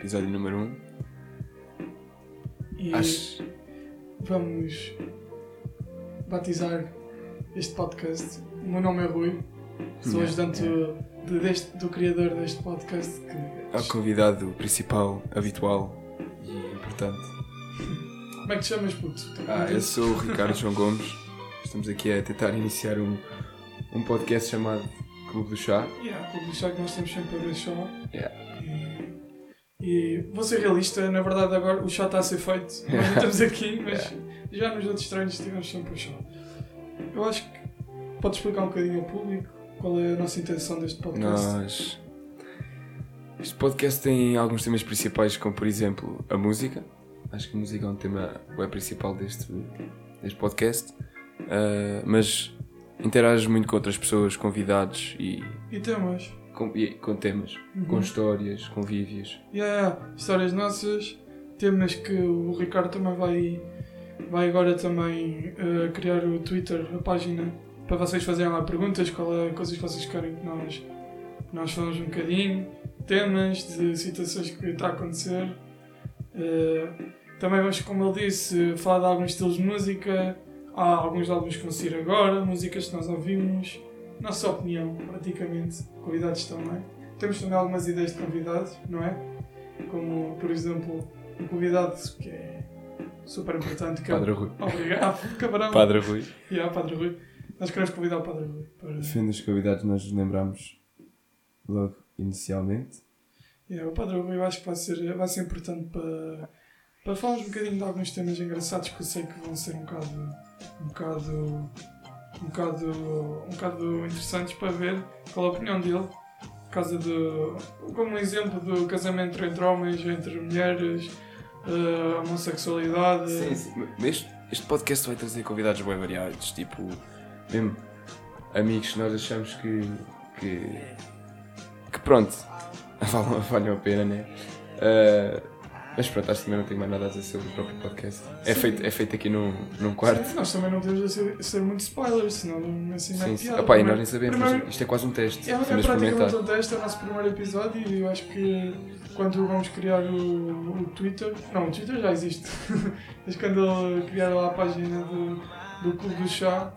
o episódio número 1. Um. E Acho. vamos batizar este podcast. O meu nome é Rui, sou Yeah, ajudante de- deste- do criador deste podcast. Que, Ao convidado principal, habitual e importante. Como é que te chamas, puto? Ah, eu sou o Ricardo João Gomes. Estamos aqui a tentar iniciar um, um podcast chamado Clube do Chá. Yeah, Clube do Chá que nós temos sempre a ver chá. Yeah. E, vou ser realista, na verdade agora o chá está a ser feito. Nós não estamos aqui, mas já nos outros treinos tivemos sempre o chá. Eu acho que podes explicar um bocadinho ao público qual é a nossa intenção deste podcast. Nós. Este podcast tem alguns temas principais, como por exemplo a música. Acho que a música é um tema é principal deste, deste podcast. Ah, mas interages muito com outras pessoas, convidados e E temas. Com, com temas, Uhum. com histórias, convívios. Yeah, histórias nossas, temas que o Ricardo também vai, vai agora também eh, criar o Twitter, a página, para vocês fazerem lá perguntas, qual é coisas que vocês querem que nós, nós falamos um bocadinho, temas de situações que está a acontecer. Eh, também vamos, como ele disse, falar de alguns estilos de música, há alguns álbuns que vão sair agora, músicas que nós ouvimos, nossa opinião, praticamente, convidados também. Temos também algumas ideias de convidados, não é? Como, por exemplo, um convidado que é super importante, que Padre é o... Rui. Obrigado, cabrão. Padre Rui. Yeah, Padre Rui. Nós queremos convidar o Padre Rui para... Defende os convidados, nós nos lembramos logo inicialmente. Yeah, o Padre Rui eu acho que vai ser, vai ser importante para, para falarmos um bocadinho de alguns temas engraçados que eu sei que vão ser um bocado, um bocado, um bocado, um bocado interessantes para ver qual é a opinião dele. Por causa de, como um exemplo do casamento entre homens, entre mulheres, eh, homossexualidade. Sim, sim. Este, este podcast vai trazer convidados bem variados, tipo, mesmo amigos que nós achamos que. que, que pronto, valham, valham a pena, né? Ah, mas pronto, acho que também não tenho mais nada a dizer sobre o próprio podcast. É feito, é feito aqui num, num quarto. Sim, nós também não podemos ser, ser muito spoilers, senão não assim não é Sim, sim. piada. Opá, e nós nem sabemos, primeiro- isto é quase um teste. É, é a praticamente um teste, é o nosso primeiro episódio e eu acho que quando vamos criar o, o Twitter, não, o Twitter já existe, mas quando ele criar lá a página do, do Clube do Chá,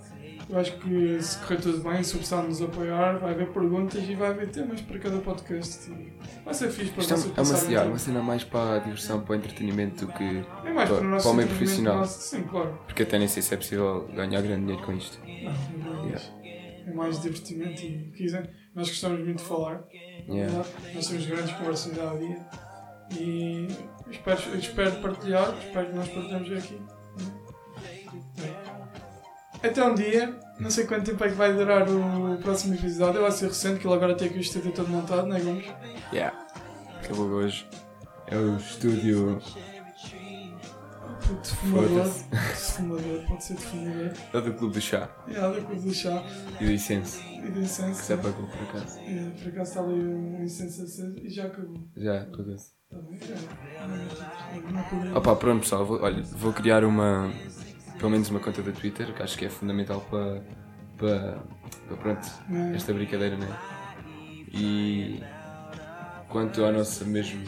eu acho que se correr tudo bem, se o pessoal nos apoiar, vai haver perguntas e vai haver temas para cada podcast. Vai ser fixe para Isto é, vocês é uma, yeah, tempo. uma cena mais para a diversão, para o entretenimento do que. É mais para- para o nosso para o meio profissional. nosso- Sim, claro. Porque até nem sei se é possível ganhar grande dinheiro com isto. Não, não é isso. É mais divertimento e quiser. Nós gostamos muito de falar. Yeah. Nós temos grandes conversas dia a dia e espero, espero partilhar, espero que nós partilhamos aqui. Até um dia, não sei quanto tempo é que vai durar o próximo episódio, vai ser recente, que ele agora tem aqui o estúdio todo montado, não é Gomes? Yeah. Acabou hoje. É o estúdio Puto, fumador, fumador, pode ser de fumador. é do Clube do Chá É, da coisa do chá e do Incenso. e de Que se incenso. apagou por acaso. É, por acaso está ali um incenso aceso e já acabou. Já? É. Não, não, Opa, pronto pessoal, vou, olha, vou criar uma. Pelo menos uma conta do Twitter, que acho que é fundamental para. para. para pronto, não. esta brincadeira, né? E. quanto à nossa mesmo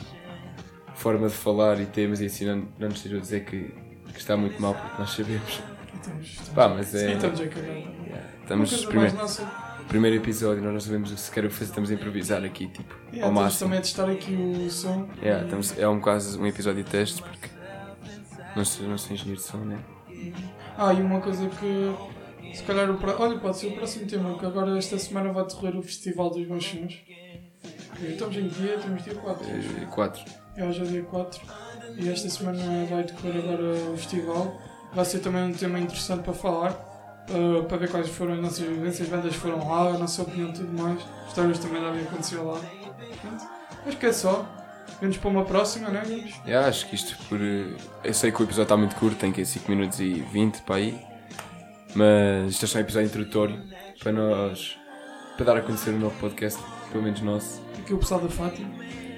forma de falar e temas e assim, não, não nos estejam a dizer que, que está muito mal, porque nós sabemos. Estamos, estamos, Pá, mas é- Sim, estamos a cagar. Yeah, Uma Estamos. Primeiro, primeiro episódio, nós não sabemos o que sequer o que fazer, estamos a improvisar aqui, tipo, Yeah, ao máximo. também a testar aqui o som. Yeah, E- estamos, é um quase um episódio de testes porque não sou, não sou engenheiro de som, né? Ah, e uma coisa que se calhar o. Olha, pode ser o próximo tema, que agora esta semana vai decorrer o Festival dos Bons Sons. Que Estamos em dia? Estamos dia 4. Eh, Quatro. É hoje é dia 4. E esta semana vai decorrer agora o festival. Vai ser também um tema interessante para falar. Para, para ver quais foram as nossas vivências, as bandas foram lá, a nossa opinião e tudo mais. Histórias também devem acontecer lá. Pronto. Acho que é só. Vemos para uma próxima, não é? Vamos? Yeah, acho que isto por. eh, Eu sei que o episódio está muito curto, tem que 5 minutos e 20 para aí. Mas isto é só um episódio introdutório para nós. para dar a conhecer o novo podcast, pelo menos nosso. Aqui o pessoal da Fátima.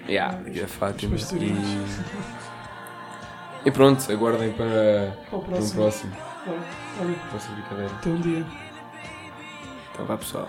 Yeah, aqui é a Fátima. E, e pronto, aguardem para, Para o para um próximo. próximo. Claro. Olha, Próxima brincadeira. até um dia. Então vá pessoal.